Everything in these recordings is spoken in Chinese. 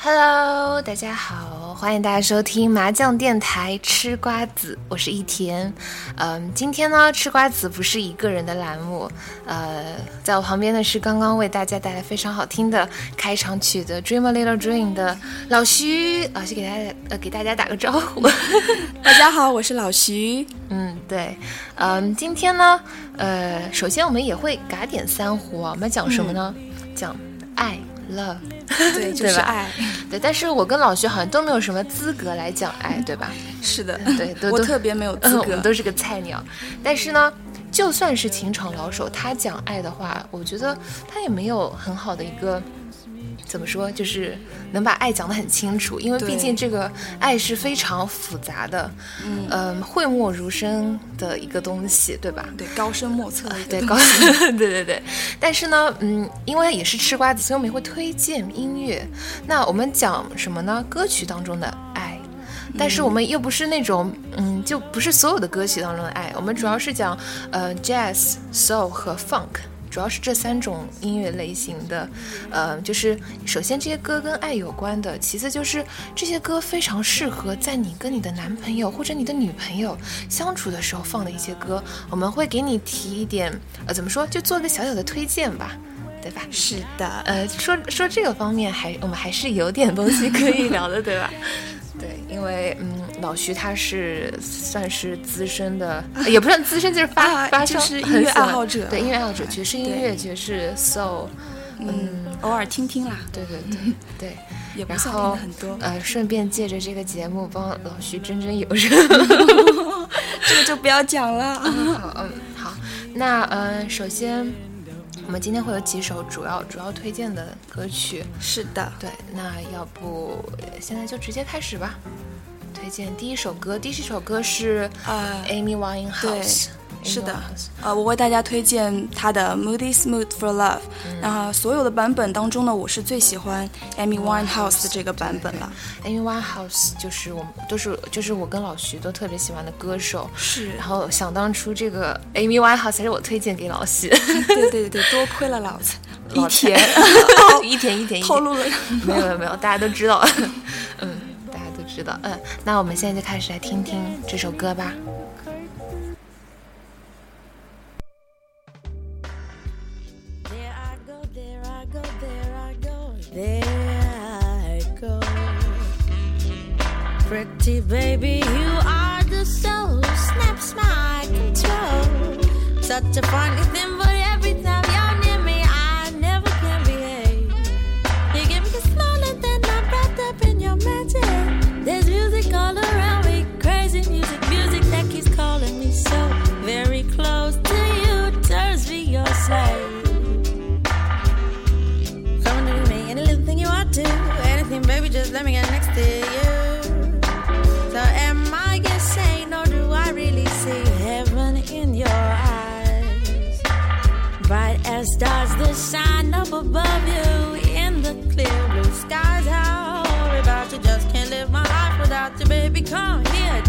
Hello，大家好，欢迎大家收听麻将电台吃瓜子，我是一田。嗯，今天呢，吃瓜子不是一个人的栏目，呃，在我旁边的是刚刚为大家带来非常好听的开场曲的《Dream a Little Dream》的老徐，老徐给大家呃给大家打个招呼。大家好，我是老徐。嗯，对，嗯，今天呢，呃，首先我们也会嘎点三胡啊，我们讲什么呢？讲爱。Love，对，就是爱，对。但是我跟老徐好像都没有什么资格来讲爱，对吧？是的，对，都我特别没有资格，我们都是个菜鸟。但是呢，就算是情场老手，他讲爱的话，我觉得他也没有很好的一个。怎么说？就是能把爱讲得很清楚，因为毕竟这个爱是非常复杂的，嗯，讳莫如深的一个东西，对吧？对，高深莫测。对，高，对对对。但是呢，嗯，因为也是吃瓜子，所以我们也会推荐音乐。那我们讲什么呢？歌曲当中的爱，但是我们又不是那种，嗯，就不是所有的歌曲当中的爱。我们主要是讲，呃，jazz、soul 和 funk。主要是这三种音乐类型的，呃，就是首先这些歌跟爱有关的，其次就是这些歌非常适合在你跟你的男朋友或者你的女朋友相处的时候放的一些歌。我们会给你提一点，呃，怎么说，就做个小小的推荐吧，对吧？是的，呃，说说这个方面还我们还是有点东西可以聊的，对吧？对，因为嗯。老徐他是算是资深的，也不算资深，就是发发就是音乐爱好者，对音乐爱好者，爵士音乐，爵士 soul，嗯，偶尔听听啦，对对 对对，也不算听很多，呃，顺便借着这个节目帮老徐蒸蒸有热，这个就不要讲了，嗯好，那呃，首先。我们今天会有几首主要主要推荐的歌曲，是的，对，那要不现在就直接开始吧。推荐第一首歌，第一首歌是呃 Amy Winehouse。是的，呃，我为大家推荐他的 Moody Smooth for Love。然后所有的版本当中呢，我是最喜欢 Amy Winehouse 的这个版本了。Amy Winehouse 就是我们都是就是我跟老徐都特别喜欢的歌手。是。然后想当初这个 Amy Winehouse 是我推荐给老徐。对对对，多亏了老子。一田，一田一田透露了。没有没有没有，大家都知道。嗯，大家都知道。嗯，那我们现在就开始来听听这首歌吧。Pretty baby, you are the soul. Snaps my control. Such a funny thing, but every time you're near me, I never can behave. You give me the smile and then I'm wrapped up in your magic. There's music all around me, crazy music, just let me get next to you. So am I insane or do I really see heaven in your eyes? Bright as stars that shine up above you in the clear blue skies. How about you just can't live my life without you, baby? Come here,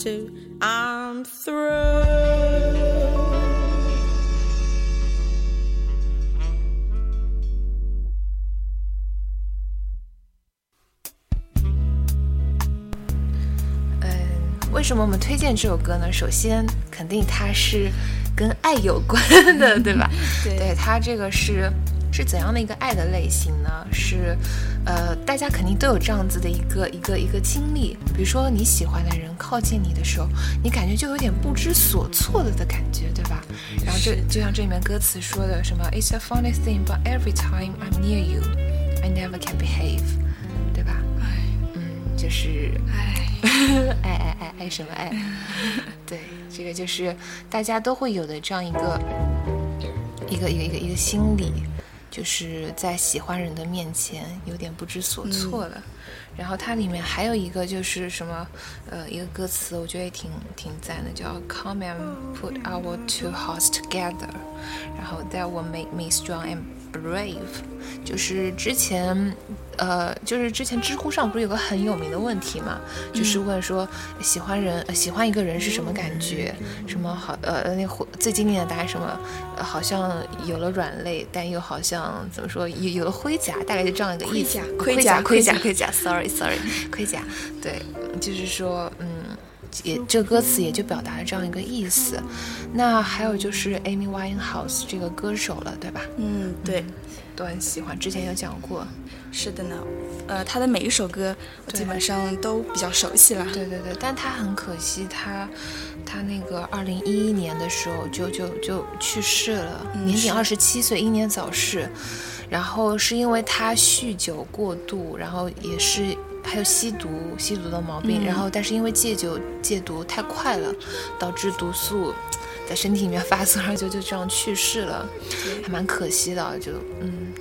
to. I'm through. “嗯，为什么我们推荐这首歌呢？首先，肯定它是跟爱有关的，对吧？对对，它这个是是怎样的一个爱的类型呢？是，呃，大家肯定都有这样子的一个一个一个经历，比如说你喜欢的人靠近你的时候，你感觉就有点不知所措了的感觉，对吧？然后这就像这里面歌词说的什么，It's a funny thing, but every time I'm near you, I never can behave，对吧？哎嗯，就是哎，爱爱爱爱什么爱？对，这个就是大家都会有的这样一个一个一个一个一个心理，就是在喜欢人的面前有点不知所措了。然后它里面还有一个就是什么，呃，一个歌词我觉得也挺挺赞的，叫 Come and put our two hearts together，然后 That will make me strong and brave。就是之前，呃，就是之前知乎上不是有个很有名的问题嘛，就是问说喜欢人、呃喜欢一个人是什么感觉？什么好呃那会最经典的答案什么、呃好像有了软肋，但又好像怎么说有有了盔甲，大概就这样一个意思。盔盔甲盔甲盔甲盔甲，sorry sorry，盔甲，对，就是说嗯。也这歌词也就表达了这样一个意思，那还有就是 Amy Winehouse 这个歌手了，对吧？嗯，对，都很喜欢，之前有讲过。是的呢。呃，他的每一首歌我基本上都比较熟悉了。对对对，但他很可惜，他他那个二零一一年的时候就就就去世了，年仅二十七岁，英年早逝。然后是因为他酗酒过度，然后也是还有吸毒吸毒的毛病，然后但是因为戒酒戒毒太快了，导致毒素在身体里面发作，然后就就这样去世了，还蛮可惜的，就嗯。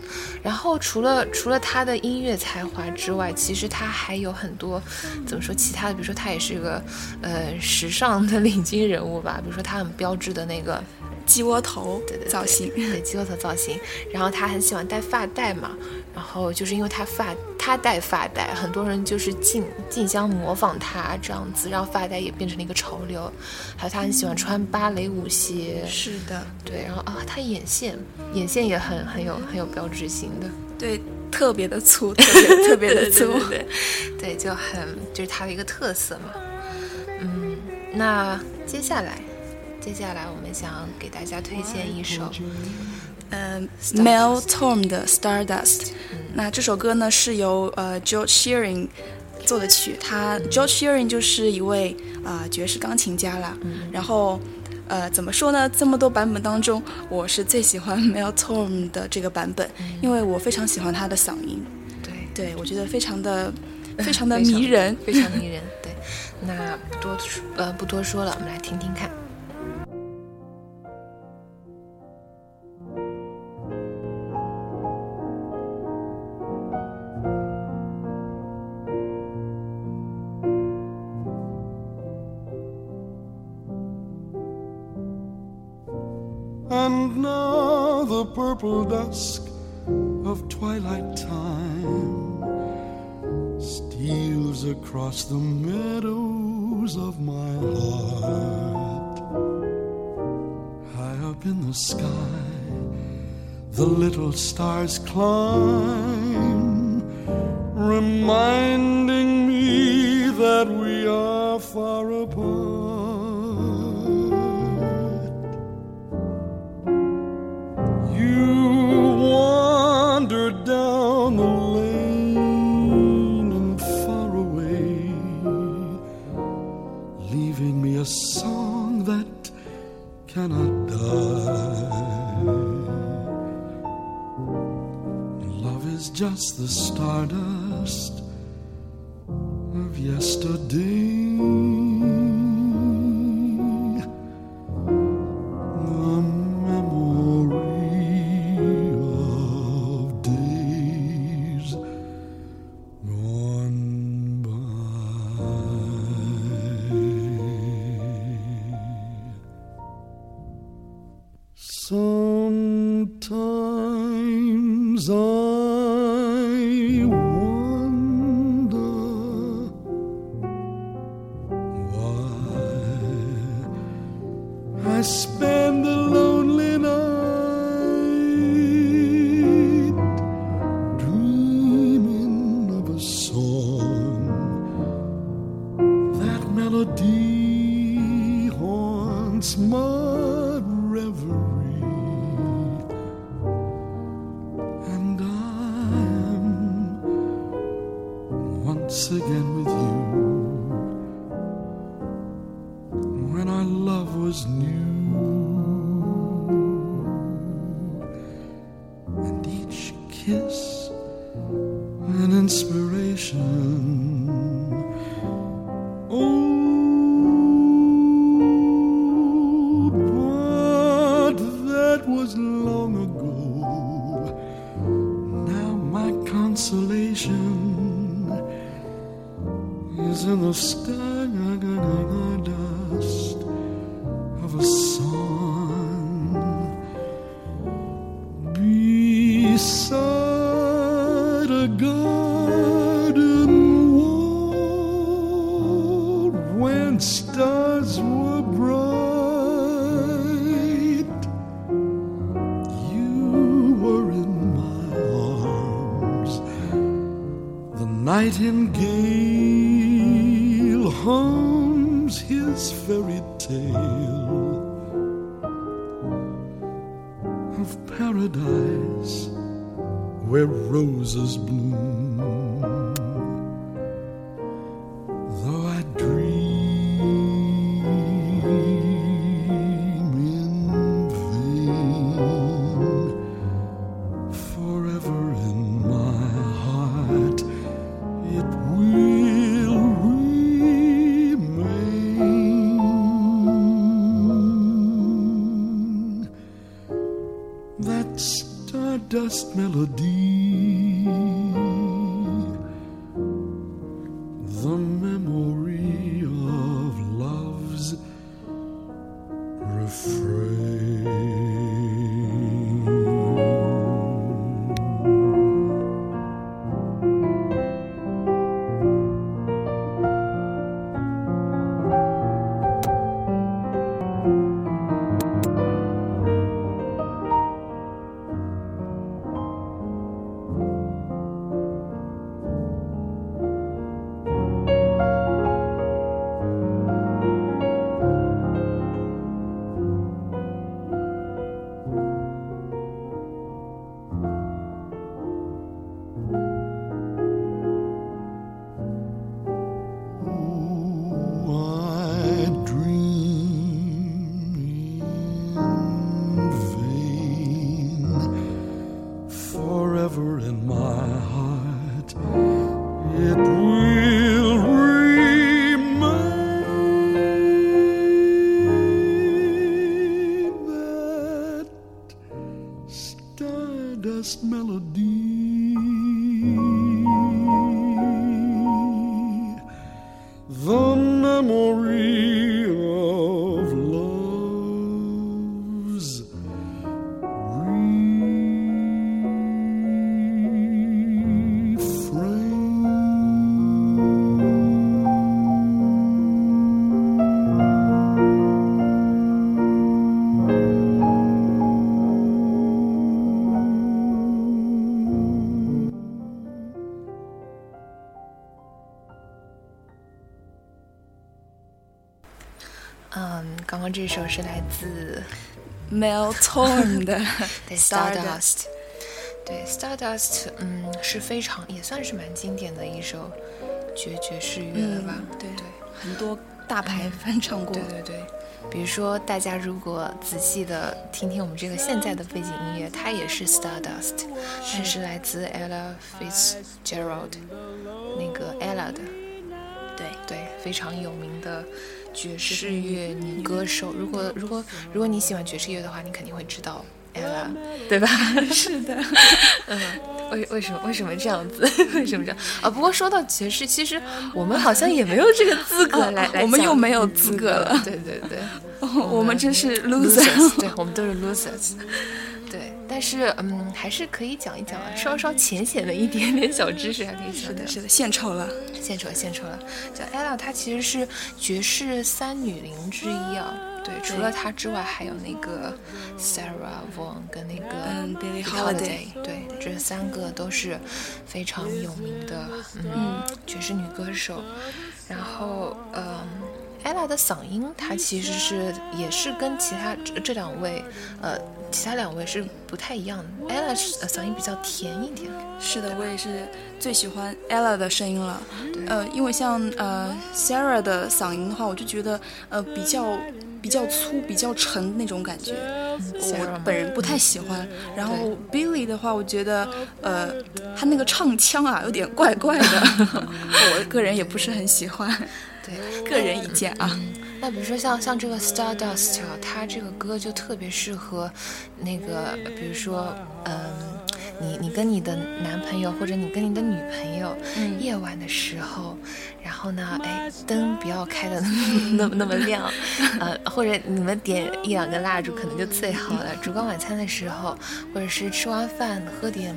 然后除了除了他的音乐才华之外，其实他还有很多怎么说其他的，比如说他也是一个呃时尚的领军人物吧，比如说他很标志的那个。鸡窝头对对对造型，对鸡窝头造型。然后他很喜欢戴发带嘛，然后就是因为他发他戴发带，很多人就是竞竞相模仿他这样子，让发带也变成了一个潮流。还有他很喜欢穿芭蕾舞鞋，是的，对，然后啊，他眼线眼线也很很有很有标志性的，对，特别的粗，特别特别的粗。对对对，就很就是他的一个特色嘛。嗯，那接下来。接下来我们想给大家推荐一首，嗯、呃、，Mel Torme 的 Stardust、嗯。那这首歌呢是由呃 George Shearing 做的曲，他 George Shearing 就是一位啊、呃、爵士钢琴家啦。嗯、然后呃怎么说呢？这么多版本当中，我是最喜欢 Mel Torme 的这个版本，嗯、因为我非常喜欢他的嗓音。对，对我觉得非常的 非常的迷人，非常迷人。对，那不多呃不多说了，我们来听听看。Purple dusk of twilight time steals across the meadows of my heart. High up in the sky, the little stars climb, reminding me that we are far apart. The stardust of yesterday. more. Stardust melody, 首是来自 Mel Torn 的 对 Stardust 对 Stardust，嗯，是非常也算是蛮经典的一首爵爵士乐了吧？嗯对对很多大牌翻唱过。对对对，比如说大家如果仔细的听听我们这个现在的背景音乐，它也是 Stardust，它是来自 Ella Fitzgerald 那个 Ella 的，对对，非常有名的爵士乐女歌手。如果如果如果你喜欢爵士乐的话，你肯定会知道 Ella，对吧？是的，嗯，为为什么为什么这样子？为什么这样啊？不过说到爵士，其实我们好像也没有这个资格来、来我们又没有资格了对对对 我们真是 losers，对我们都是 losers。对，但是嗯，还是可以讲一讲啊，稍稍浅显的一点点小知识还可以讲的。是的，献丑了。献丑了，献丑了。叫 Ella，她其实是爵士三女伶之一啊。对，除了她之外，还有那个 Sarah Vaughan 跟那个嗯 Billie Holiday，Holiday 对，这三个都是非常有名的嗯爵士女歌手。然后嗯。ella 的嗓音，她其实是也是跟其他这这两位，呃，其他两位是不太一样的。ella 是、呃、嗓音比较甜一点，是的，我也是最喜欢 ella 的声音了。呃，因为像呃 Sarah 的嗓音的话，我就觉得呃比较比较粗、比较沉那种感觉。我本人不太喜欢。然后 Billy 的话，我觉得呃他那个唱腔啊有点怪怪的，我个人也不是很喜欢，对，个人意见啊。那比如说像像这个 Stardust 啊，它这个歌就特别适合那个，比如说，嗯，你你跟你的男朋友或者你跟你的女朋友，嗯夜晚的时候，然后呢，哎，灯不要开的那么那么亮，呃，或者你们点一两根蜡烛可能就最好了。烛光晚餐的时候，或者是吃完饭喝点。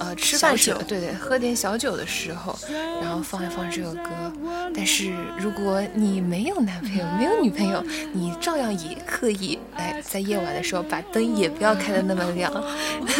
呃，吃饭酒对对，喝点小酒的时候，然后放一放这首歌。但是如果你没有男朋友，没有女朋友，你照样也可以，来，在夜晚的时候把灯也不要开的那么亮，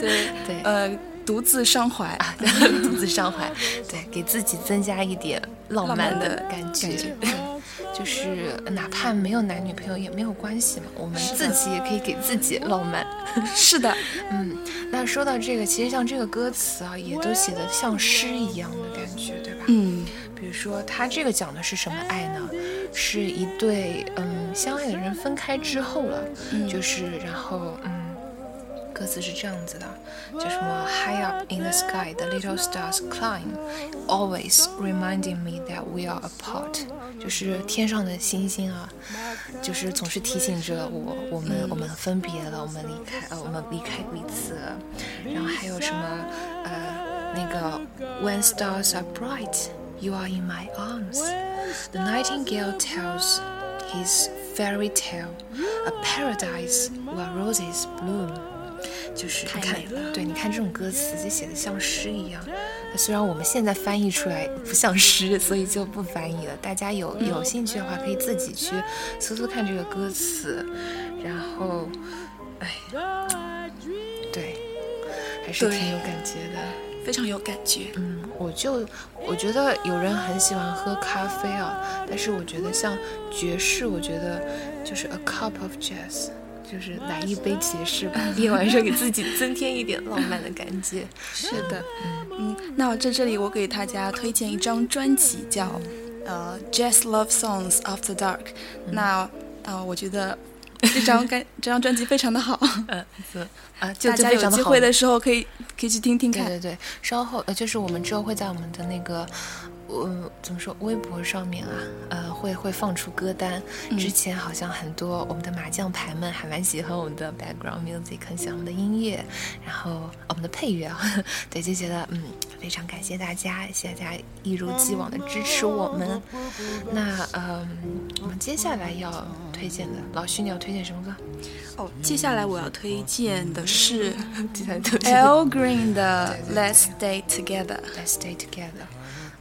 对对呃，独自伤怀。啊，独自伤怀，对，给自己增加一点浪漫的浪漫的感觉。就是哪怕没有男女朋友也没有关系嘛，我们自己也可以给自己浪漫。是的，嗯，那说到这个，其实像这个歌词啊，也都写的像诗一样的感觉，对吧？嗯，比如说，他这个讲的是什么爱呢？是一对嗯相爱的人分开之后了，就是然后嗯。歌词是这样子的，就什么 High up in the sky, the little stars climb, always reminding me that we are apart。就是天上的星星啊，就是总是提醒着我，我们我们分别了，我们离开呃，我们离开彼此了。然后还有什么呃那个 When stars are bright, you are in my arms. The nightingale tells his fairy tale, a paradise where roses bloom. 就是你看太美了，对，你看这种歌词就写的像诗一样。虽然我们现在翻译出来不像诗，所以就不翻译了。大家有有兴趣的话，可以自己去搜搜看这个歌词，然后，哎，对，还是挺有感觉的。非常有感觉。嗯，我就我觉得有人很喜欢喝咖啡啊，但是我觉得像爵士，我觉得就是 a cup of jazz，就是来一杯爵士吧，夜晚上给自己增添一点浪漫的感觉。是的，嗯，那我在这里我给大家推荐一张专辑，叫呃《Jazz Love Songs After Dark》。那呃，我觉得这张该这张专辑非常的好，嗯，是啊，就大家有机会的时候可以可以去听听看。对对对，稍后呃，就是我们之后会在我们的那个，呃，怎么说，微博上面啊，呃，会会放出歌单。之前好像很多我们的麻将牌们还蛮喜欢我们的 background music，很喜欢我们的音乐，然后我们的配乐啊，对，就觉得嗯，非常感谢大家，谢谢大家一如既往的支持我们。那嗯，我们接下来要推荐的，老徐你要推荐什么歌？哦，接下来我要推荐的是接下来推荐 Al Green 的《Let's Stay Together》。Let's Stay Together。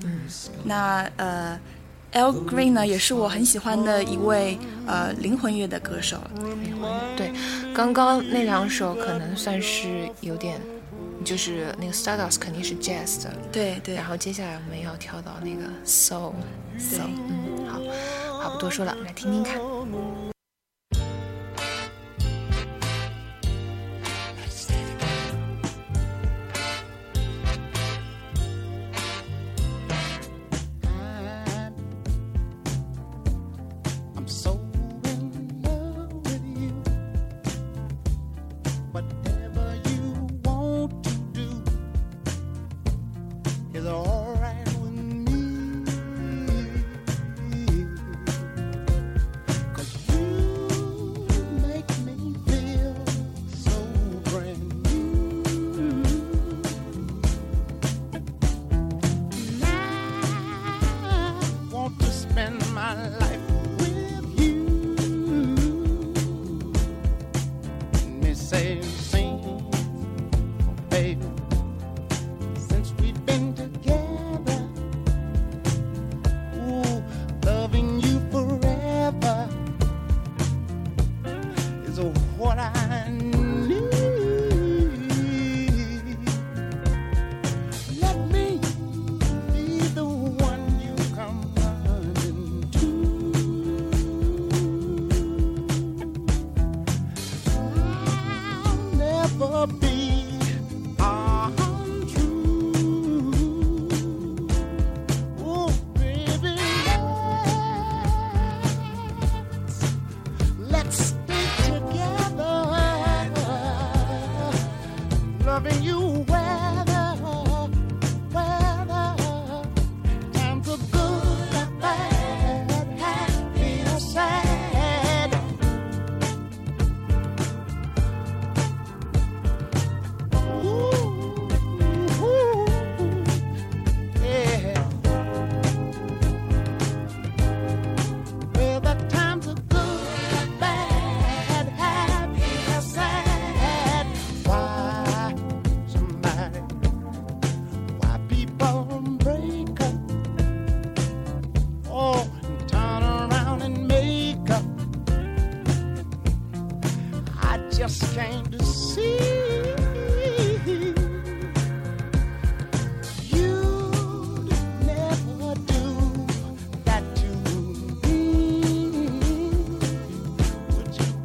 嗯。那呃，Al Green 呢，也是我很喜欢的一位呃灵魂乐的歌手。灵魂对，刚刚那两首可能算是有点，就是那个 Stardust 肯定是 Jazz 的，对对然后接下来我们要跳到那个 Soul Soul，嗯，好，话不多说了，我们来听听看。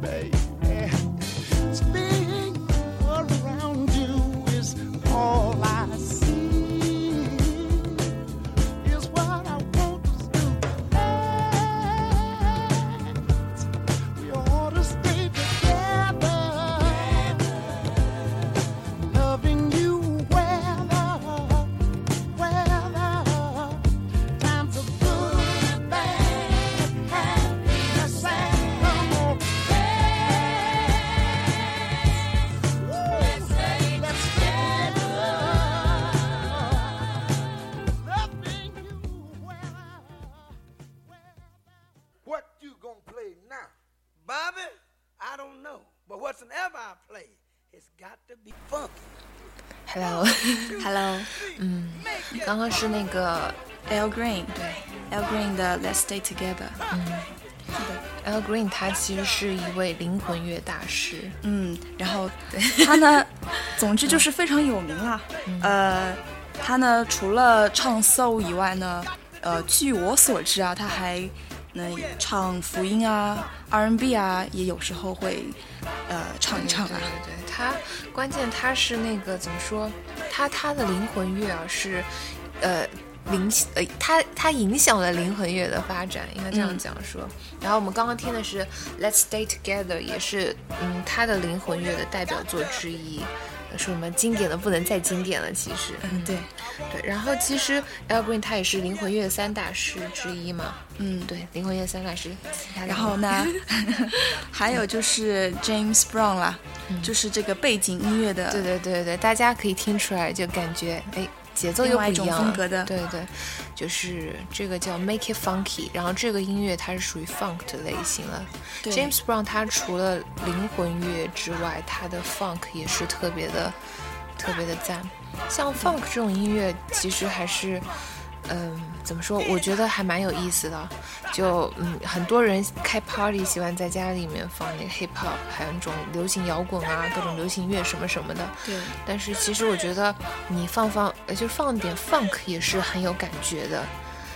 Bye. 是那个 Al Green，对 Al Green 的 Let's Stay Together。Al Green，他其实是一位灵魂乐大师。嗯，然后 他呢，总之就是非常有名啦。呃，他呢除了唱 soul 以外呢，呃，据我所知啊，他还能唱福音啊、R&B 啊，也有时候会呃唱一唱啊。对对对，他关键他是那个怎么说？他他的灵魂乐啊是，呃。灵呃，他他影响了灵魂乐的发展，应该这样讲说。然后我们刚刚听的是《Let's Stay Together》，也是嗯他的灵魂乐的代表作之一，是我们经典的不能再经典了。其实，嗯，对，对。然后其实 e l Green 他也是灵魂乐三大师之一嘛。嗯，对，灵魂乐三大师。然后呢，还有就是 James Brown 啦，就是这个背景音乐的，对对对对，大家可以听出来，就感觉哎，节奏又不一样了风格的对对，就是这个叫 Make It Funky，然后这个音乐它是属于 Funk 的类型了。对 James Brown 他除了灵魂乐之外，他的 Funk 也是特别的特别的赞。像 Funk 这种音乐，其实还是。嗯，怎么说？我觉得还蛮有意思的。就嗯，很多人开 party 喜欢在家里面放那个 hip hop，还有那种流行摇滚啊，各种流行乐什么什么的。对但是其实我觉得你放放，呃，就放点 funk 也是很有感觉的。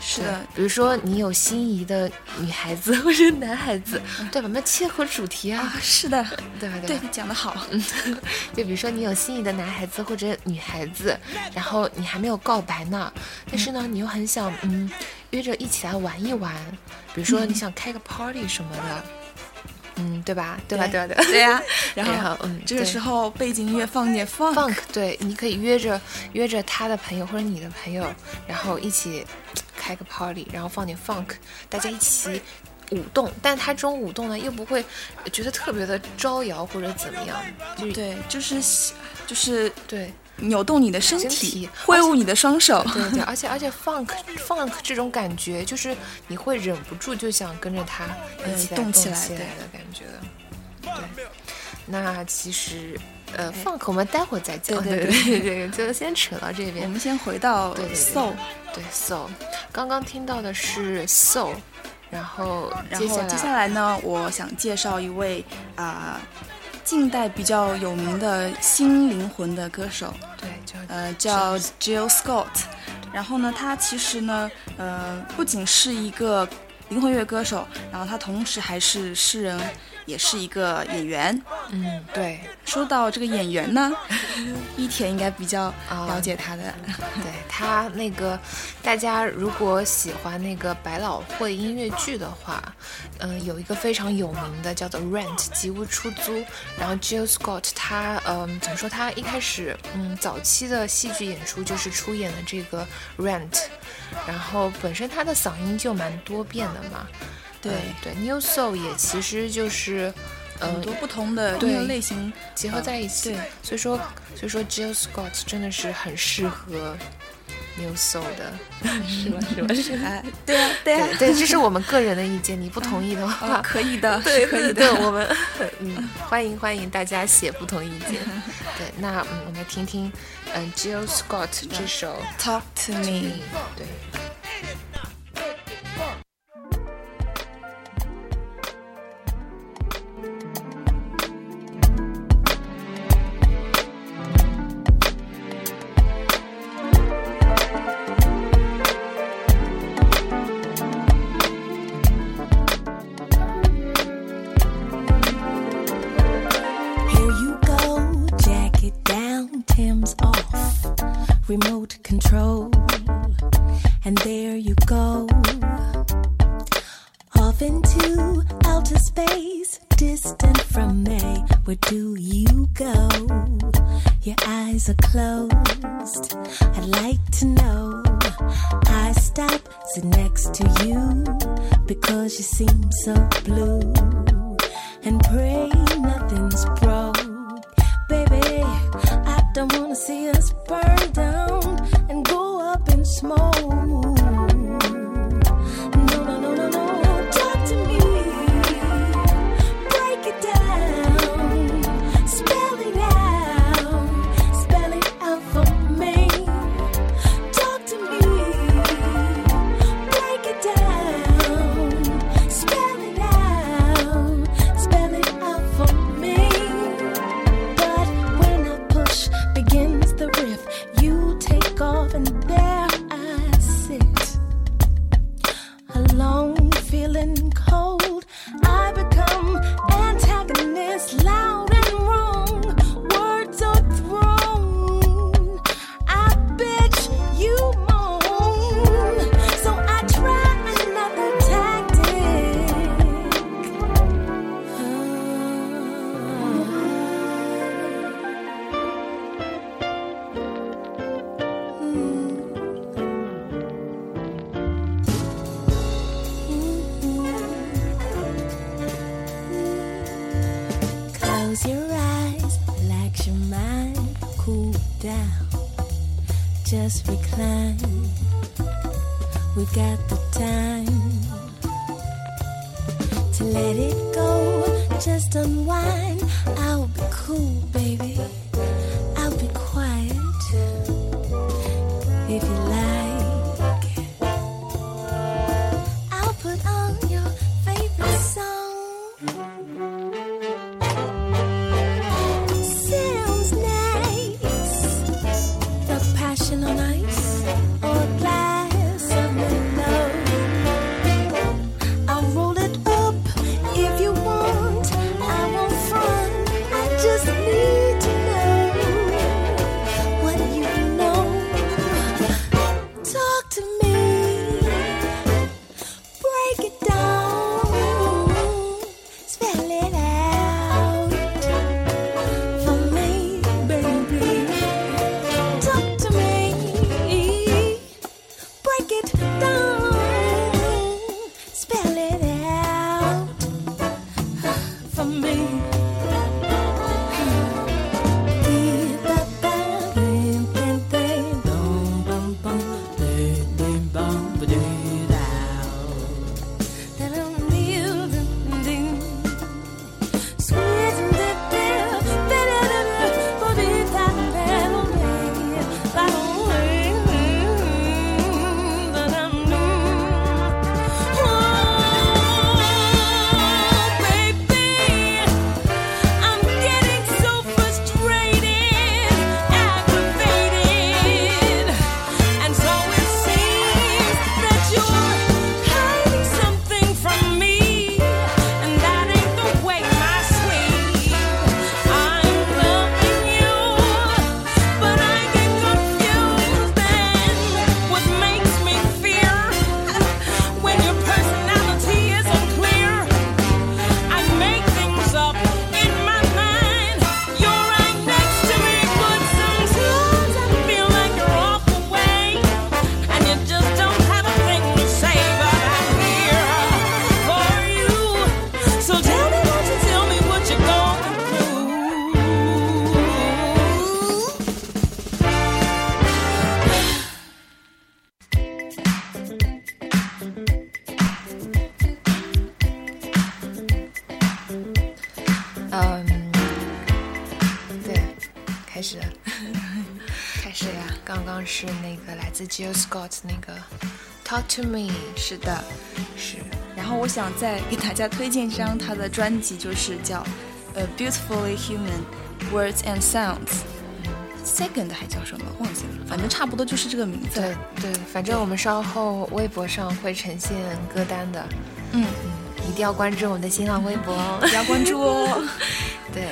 对是的，比如说你有心仪的女孩子或者男孩子，对吧？那切合主题啊啊，，是的，对吧？对吧？讲得好，就比如说你有心仪的男孩子或者女孩子，然后你还没有告白呢，但是呢，你又很想嗯约着一起来玩一玩，比如说你想开个 party 什么的，嗯，对吧？对吧？对吧？对吧？对呀、然后然后嗯这个时候背景音乐放点 funk，, funk，对，你可以约着约着他的朋友或者你的朋友，然后一起开个 party，然后放点 funk，大家一起舞动。但他这种舞动呢，又不会觉得特别的招摇或者怎么样，就对，就是就是对。扭动你的身身体体，挥舞你的双手，对对，而且而且 funk funk 这种感觉，就是你会忍不住就想跟着他一起动起起来的感觉的。对，那其实呃 funk 我们待会儿再讲，对对对 对，就先扯到这边。我。们先回到 soul，对 soul，刚刚听到的是 soul，然后然接下来后接下来呢，我想介绍一位啊、近代比较有名的新灵魂的歌手，对就呃，叫 Jill Scott。然后呢，他其实呢，呃，不仅是一个灵魂乐歌手，然后他同时还是诗人，也是一个演员。嗯对说到这个演员呢，一田应该比较啊了解他的。对他那个，大家如果喜欢那个百老汇音乐剧的话，嗯、有一个非常有名的叫做《Rent》吉屋出租。然后 Jill Scott 他嗯、怎么说？他一开始嗯早期的戏剧演出就是出演的这个《Rent》，然后本身他的嗓音就蛮多变的嘛。对嗯对，New Soul 也其实就是。嗯，很多不同的对音乐类型结合在一起。对所以说，所以说 Jill Scott 真的是很适合 New Soul 的，是吧？是吧？是吧？哎，对啊，对啊，对对，这是我们个人的意见，你不同意的话，哦可以的，对，可以对，的。我们嗯，欢迎欢迎大家写不同意见。对，那嗯，我们来听听嗯 Jill Scott 这首 Talk to me。对。small Jill Scott 那个 Talk to Me，是的，是然后我想再给大家推荐一张他的专辑，就是叫呃 Beautifully Human Words and Sounds。Second 还叫什么忘记了，反正差不多就是这个名字。对对，反正我们稍后微博上会呈现歌单的，嗯嗯，一定要关注我们的新浪微博哦。要关注哦。对，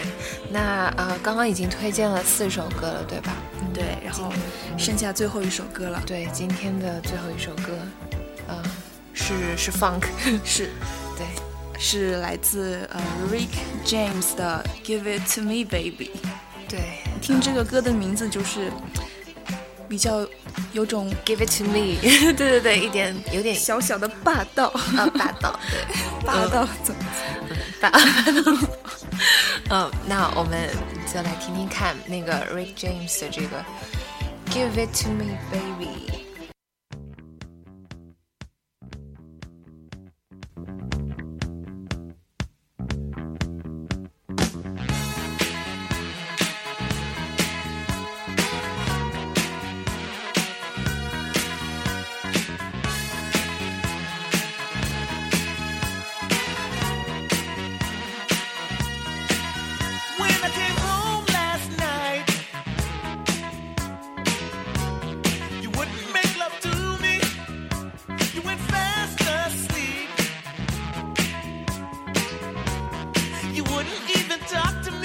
那呃，刚刚已经推荐了四首歌了，对吧？嗯对，然后剩下最后一首歌了。对，今天的最后一首歌，呃，是是 Funk，是对，是来自呃 Rick James 的 Give It To Me Baby。对听这个歌的名字就是比较有种，Give it to me，对 对对，一点有点小小的霸道，啊霸道，对，霸道总裁霸。嗯，那我们就来听听看那个 Rick James 的这个 Give it to me, baby。 Wouldn't even talk to me.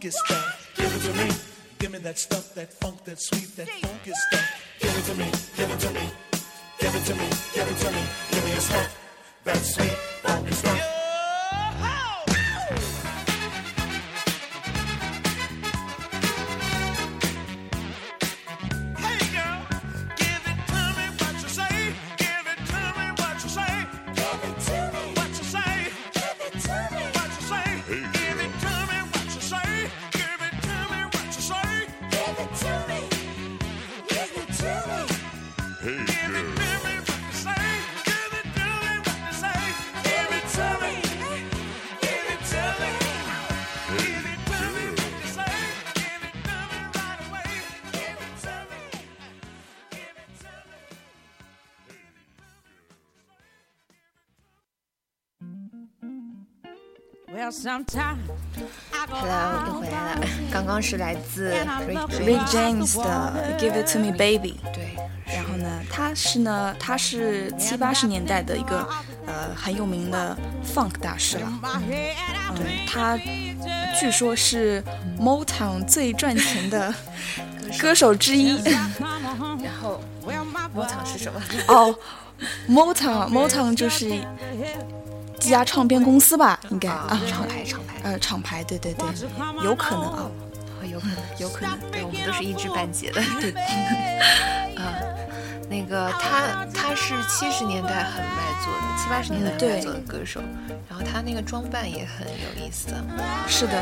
Sweet, that stuff. Give it to me. Give me that stuff, that funk, that sweet, that funky stuff. Give Hello，又回来了。刚刚是来自 Rick James，James 的《Give It to Me, Baby》。对，然后呢，他是呢，他是七八十年代的一个呃很有名的 funk 大师了。嗯，他据说是 Motown 最赚钱的歌手之一。然后场是什么？哦，Motown Motown 就是一家唱片公司吧，应该啊啊，，厂牌厂牌，呃厂牌，对对对，有可能啊，哦有可能。有可能。对，我们都是一知半解的。对，啊，那个他他是七十年代很卖座的，七八十年代很卖座的歌手，然后他那个装扮也很有意思，是的，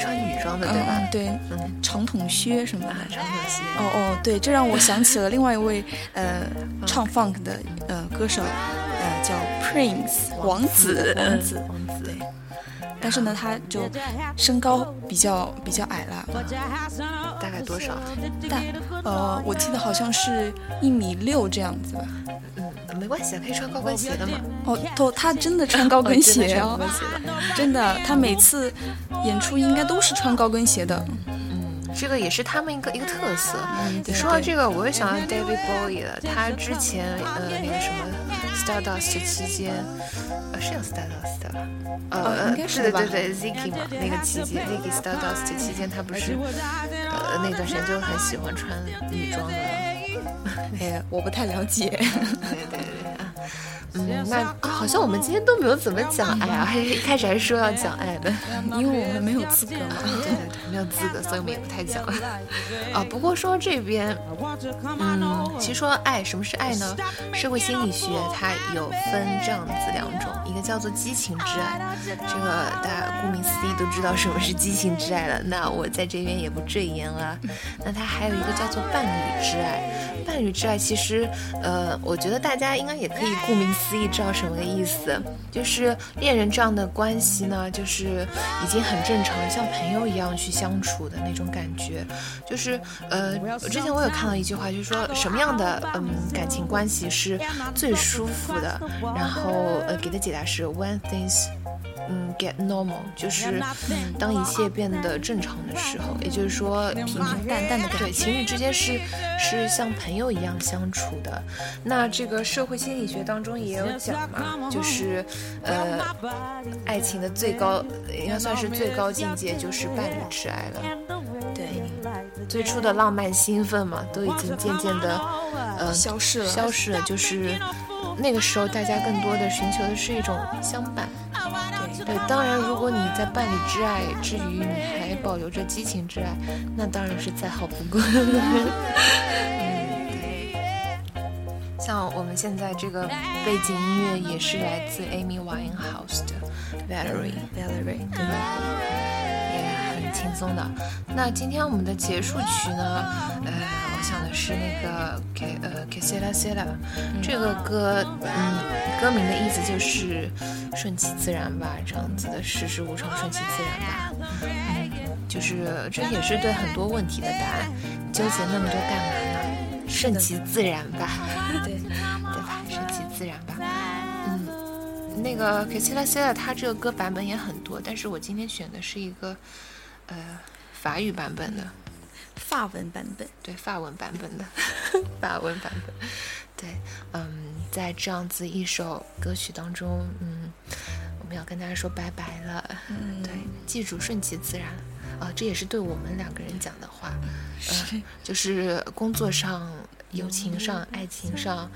穿女装的嗯对吧？嗯对，嗯，长筒靴什么的。啊，长筒靴。哦哦，对，这让我想起了另外一位呃唱 funk 的呃歌手，Prince 王子王子，王子，对。但是呢，他就身高比较比较矮了，大概多少？但呃，我记得好像是一米六这样子吧。嗯，没关系，可以穿高跟鞋的嘛。哦，都他真的穿高跟鞋哦哦真的鞋的。真的，他每次演出应该都是穿高跟鞋的。嗯，这个也是他们一个一个特色。说到这个，我又想到 David Bowie 了。他之前呃那个什么 Stardust 期间，呃是叫 Stardust 的吧？呃，哦应该是的对对对，Ziki 嘛，那个期间，Ziki Stardust 期间，他不是呃那段时间就很喜欢穿女装的吗？哎，我不太了解。对对对啊。嗯，那好像我们今天都没有怎么讲爱啊，还是一开始还是说要讲爱的。因为我们没有资格嘛。对对对，没有资格，所以我们也不太讲了。啊，不过说这边，嗯，其实说爱，什么是爱呢？社会心理学它有分这样子两种，一个叫做激情之爱，这个大家顾名思义都知道什么是激情之爱了。那我在这边也不赘言了。那它还有一个叫做伴侣之爱，伴侣之爱其实，呃，我觉得大家应该也可以顾名思义知道什么个意思，就是恋人这样的关系呢，就是已经很正常，像朋友一样去相处的那种感觉。就是呃，之前我有看到一句话，就是说什么样的嗯感情关系是最舒服的，然后呃给的解答是 when things。嗯，get normal 就是当一切变得正常的时候，也就是说平平淡淡的感觉。对，情侣之间是是像朋友一样相处的。那这个社会心理学当中也有讲嘛，就是呃，爱情的最高应该算是最高境界就是伴侣之爱了。对，最初的浪漫兴奋嘛，都已经渐渐的呃消失了消失了。就是那个时候，大家更多的寻求的是一种相伴。对，当然，如果你在伴侣之爱之余，你还保留着激情之爱，那当然是再好不过。嗯，对。像我们现在这个背景音乐也是来自 Amy Winehouse 的 Valerie。Valerie，对吧？也很轻松的。那今天我们的结束曲呢？呃，我想的是那个给呃 Que Sera Sera 这个歌，嗯，歌名的意思就是顺其自然吧，这样子的世事无常，顺其自然吧。嗯，就是这也是对很多问题的答案。纠结那么多干嘛呢？顺其自然吧，对，对吧？顺其自然吧。嗯，那个 k i s i l a s i l a 它这个歌版本也很多，但是我今天选的是一个呃法语版本的，法文版本。对，法文版本的，法文版本。对，嗯，在这样子一首歌曲当中，嗯，我们要跟大家说拜拜了。嗯对，记住顺其自然。啊，这也是对我们两个人讲的话，嗯呃，就是工作上、友情上、爱情上、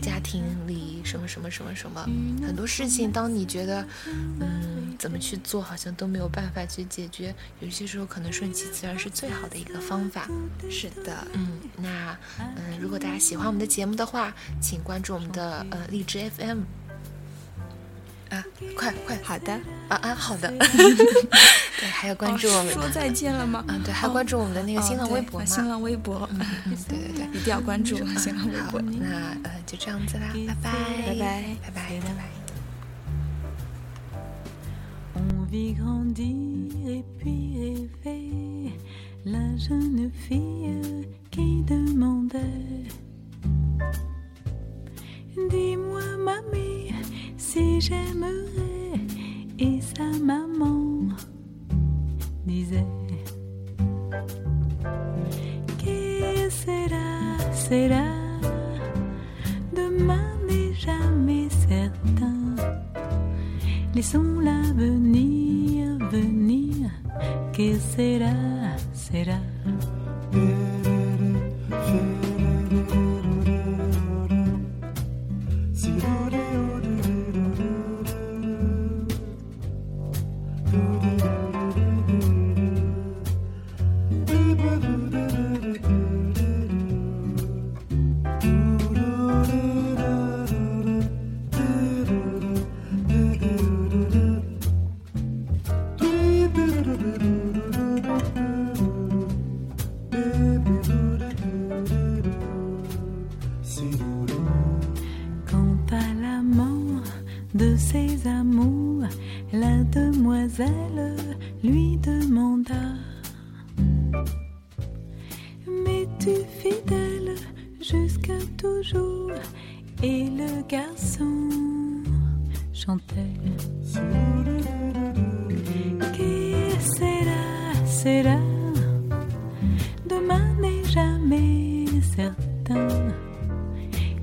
家庭里什么什么什么什么，很多事情，当你觉得，嗯，怎么去做好像都没有办法去解决，有些时候可能顺其自然是最好的一个方法。是的，嗯，那嗯，如果大家喜欢我们的节目的话，请关注我们的呃荔枝 FM。啊，快快好的，啊啊，好的。对，还要关注我们的。说再见了吗？嗯，对，还关注我们的那个哦新浪微博嘛。新浪微博，嗯，对对对。一定要关注新浪微好博。，那呃就这样子啦，拜拜，拜拜拜拜，拜拜。On vit grandir et puis rêver la jeune fille qui demandait Dis-moi mamie si j'aimerais et ça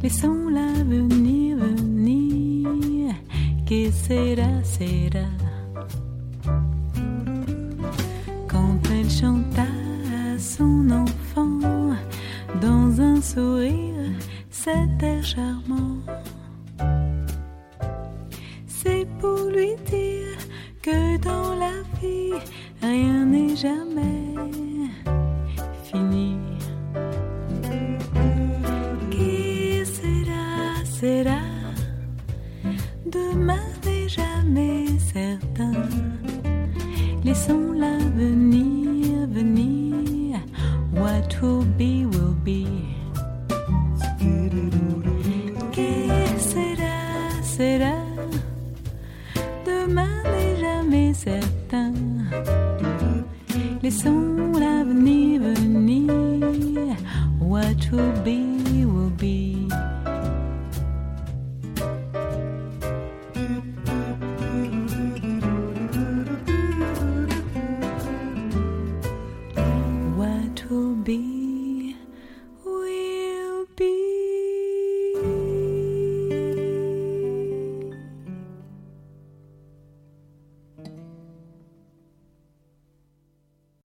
laissons-la venir, venir, que sera, sera. Quand elle chanta à son enfant, dans un sourire, c'était charmant.